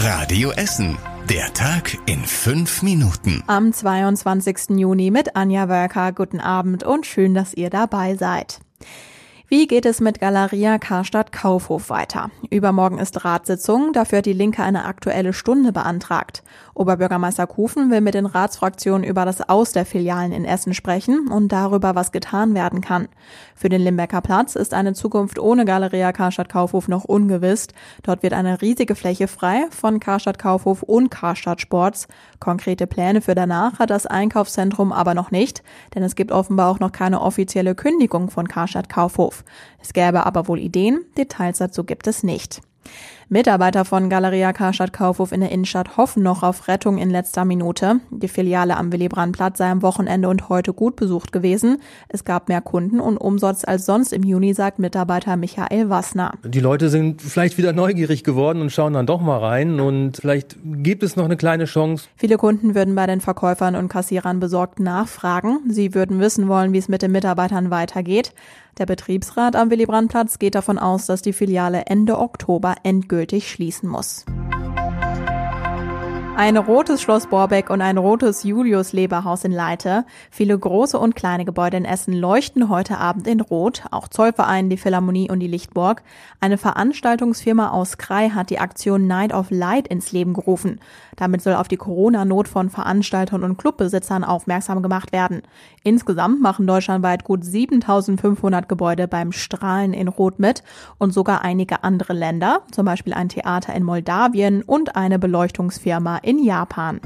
Radio Essen. Der Tag in fünf Minuten. Am 22. Juni mit Anja Wölker. Guten Abend und schön, dass ihr dabei seid. Wie geht es mit Galeria Karstadt Kaufhof weiter? Übermorgen ist Ratssitzung, dafür hat die Linke eine aktuelle Stunde beantragt. Oberbürgermeister Kufen will mit den Ratsfraktionen über das Aus der Filialen in Essen sprechen und darüber, was getan werden kann. Für den Limbecker Platz ist eine Zukunft ohne Galeria Karstadt Kaufhof noch ungewiss. Dort wird eine riesige Fläche frei von Karstadt Kaufhof und Karstadt Sports. Konkrete Pläne für danach hat das Einkaufszentrum aber noch nicht, denn es gibt offenbar auch noch keine offizielle Kündigung von Karstadt Kaufhof. Es gäbe aber wohl Ideen, Details dazu gibt es nicht. Mitarbeiter von Galeria Karstadt Kaufhof in der Innenstadt hoffen noch auf Rettung in letzter Minute. Die Filiale am Willy Brandt sei am Wochenende und heute gut besucht gewesen. Es gab mehr Kunden und Umsatz als sonst im Juni, sagt Mitarbeiter Michael Wassner. Die Leute sind vielleicht wieder neugierig geworden und schauen dann doch mal rein und vielleicht gibt es noch eine kleine Chance. Viele Kunden würden bei den Verkäufern und Kassierern besorgt nachfragen. Sie würden wissen wollen, wie es mit den Mitarbeitern weitergeht. Der Betriebsrat am Willy Brandt geht davon aus, dass die Filiale Ende Oktober endgültig schließen muss. Ein rotes Schloss Borbeck und ein rotes Julius Leberhaus in Leite. Viele große und kleine Gebäude in Essen leuchten heute Abend in Rot. Auch Zollverein, die Philharmonie und die Lichtburg. Eine Veranstaltungsfirma aus Krai hat die Aktion Night of Light ins Leben gerufen. Damit soll auf die Corona-Not von Veranstaltern und Clubbesitzern aufmerksam gemacht werden. Insgesamt machen deutschlandweit gut 7500 Gebäude beim Strahlen in Rot mit und sogar einige andere Länder, zum Beispiel ein Theater in Moldawien und eine Beleuchtungsfirma in Japan.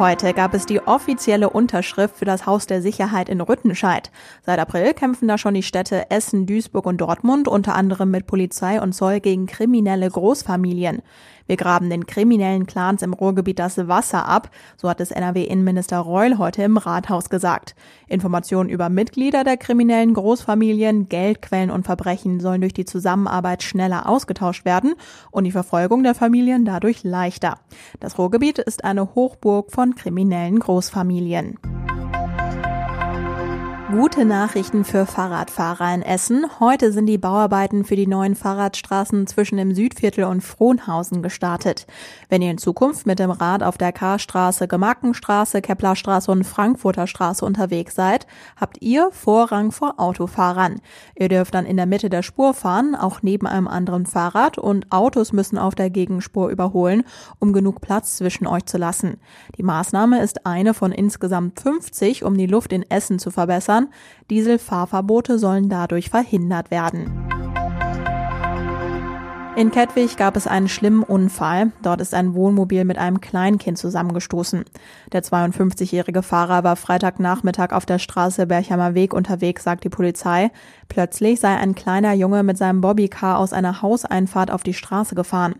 Heute gab es die offizielle Unterschrift für das Haus der Sicherheit in Rüttenscheid. Seit April kämpfen da schon die Städte Essen, Duisburg und Dortmund unter anderem mit Polizei und Zoll gegen kriminelle Großfamilien. Wir graben den kriminellen Clans im Ruhrgebiet das Wasser ab, so hat es NRW-Innenminister Reul heute im Rathaus gesagt. Informationen über Mitglieder der kriminellen Großfamilien, Geldquellen und Verbrechen sollen durch die Zusammenarbeit schneller ausgetauscht werden und die Verfolgung der Familien dadurch leichter. Das Ruhrgebiet ist eine Hochburg von kriminellen Großfamilien. Gute Nachrichten für Fahrradfahrer in Essen. Heute sind die Bauarbeiten für die neuen Fahrradstraßen zwischen dem Südviertel und Frohnhausen gestartet. Wenn ihr in Zukunft mit dem Rad auf der Karstraße, Gemarkenstraße, Keplerstraße und Frankfurter Straße unterwegs seid, habt ihr Vorrang vor Autofahrern. Ihr dürft dann in der Mitte der Spur fahren, auch neben einem anderen Fahrrad und Autos müssen auf der Gegenspur überholen, um genug Platz zwischen euch zu lassen. Die Maßnahme ist eine von insgesamt 50, um die Luft in Essen zu verbessern Autobahn. Dieselfahrverbote sollen dadurch verhindert werden. In Kettwig gab es einen schlimmen Unfall. Dort ist ein Wohnmobil mit einem Kleinkind zusammengestoßen. Der 52-jährige Fahrer war Freitagnachmittag auf der Straße Berchheimer Weg unterwegs, sagt die Polizei. Plötzlich sei ein kleiner Junge mit seinem Bobbycar aus einer Hauseinfahrt auf die Straße gefahren.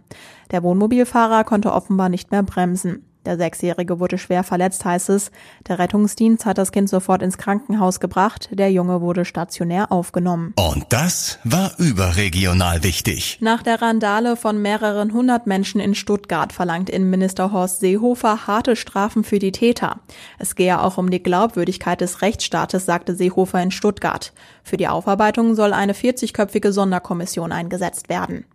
Der Wohnmobilfahrer konnte offenbar nicht mehr bremsen. Der Sechsjährige wurde schwer verletzt, heißt es. Der Rettungsdienst hat das Kind sofort ins Krankenhaus gebracht. Der Junge wurde stationär aufgenommen. Und das war überregional wichtig. Nach der Randale von mehreren hundert Menschen in Stuttgart verlangt Innenminister Horst Seehofer harte Strafen für die Täter. Es gehe auch um die Glaubwürdigkeit des Rechtsstaates, sagte Seehofer in Stuttgart. Für die Aufarbeitung soll eine 40-köpfige Sonderkommission eingesetzt werden.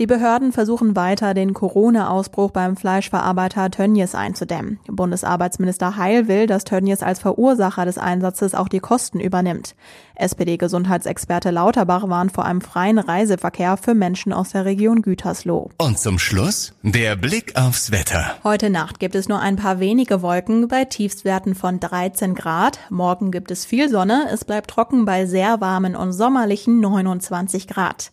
Die Behörden versuchen weiter, den Corona-Ausbruch beim Fleischverarbeiter Tönnies einzudämmen. Bundesarbeitsminister Heil will, dass Tönnies als Verursacher des Einsatzes auch die Kosten übernimmt. SPD-Gesundheitsexperte Lauterbach warnt vor einem freien Reiseverkehr für Menschen aus der Region Gütersloh. Und zum Schluss der Blick aufs Wetter. Heute Nacht gibt es nur ein paar wenige Wolken bei Tiefstwerten von 13 Grad. Morgen gibt es viel Sonne. Es bleibt trocken bei sehr warmen und sommerlichen 29 Grad.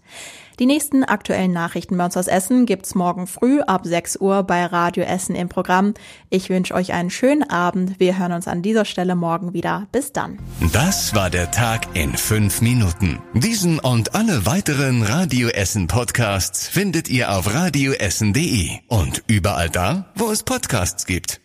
Die nächsten aktuellen Nachrichten bei uns aus Essen gibt's morgen früh ab 6 Uhr bei Radio Essen im Programm. Ich wünsche euch einen schönen Abend. Wir hören uns an dieser Stelle morgen wieder. Bis dann. Das war der Tag in fünf Minuten. Diesen und alle weiteren Radio Essen Podcasts findet ihr auf radioessen.de und überall da, wo es Podcasts gibt.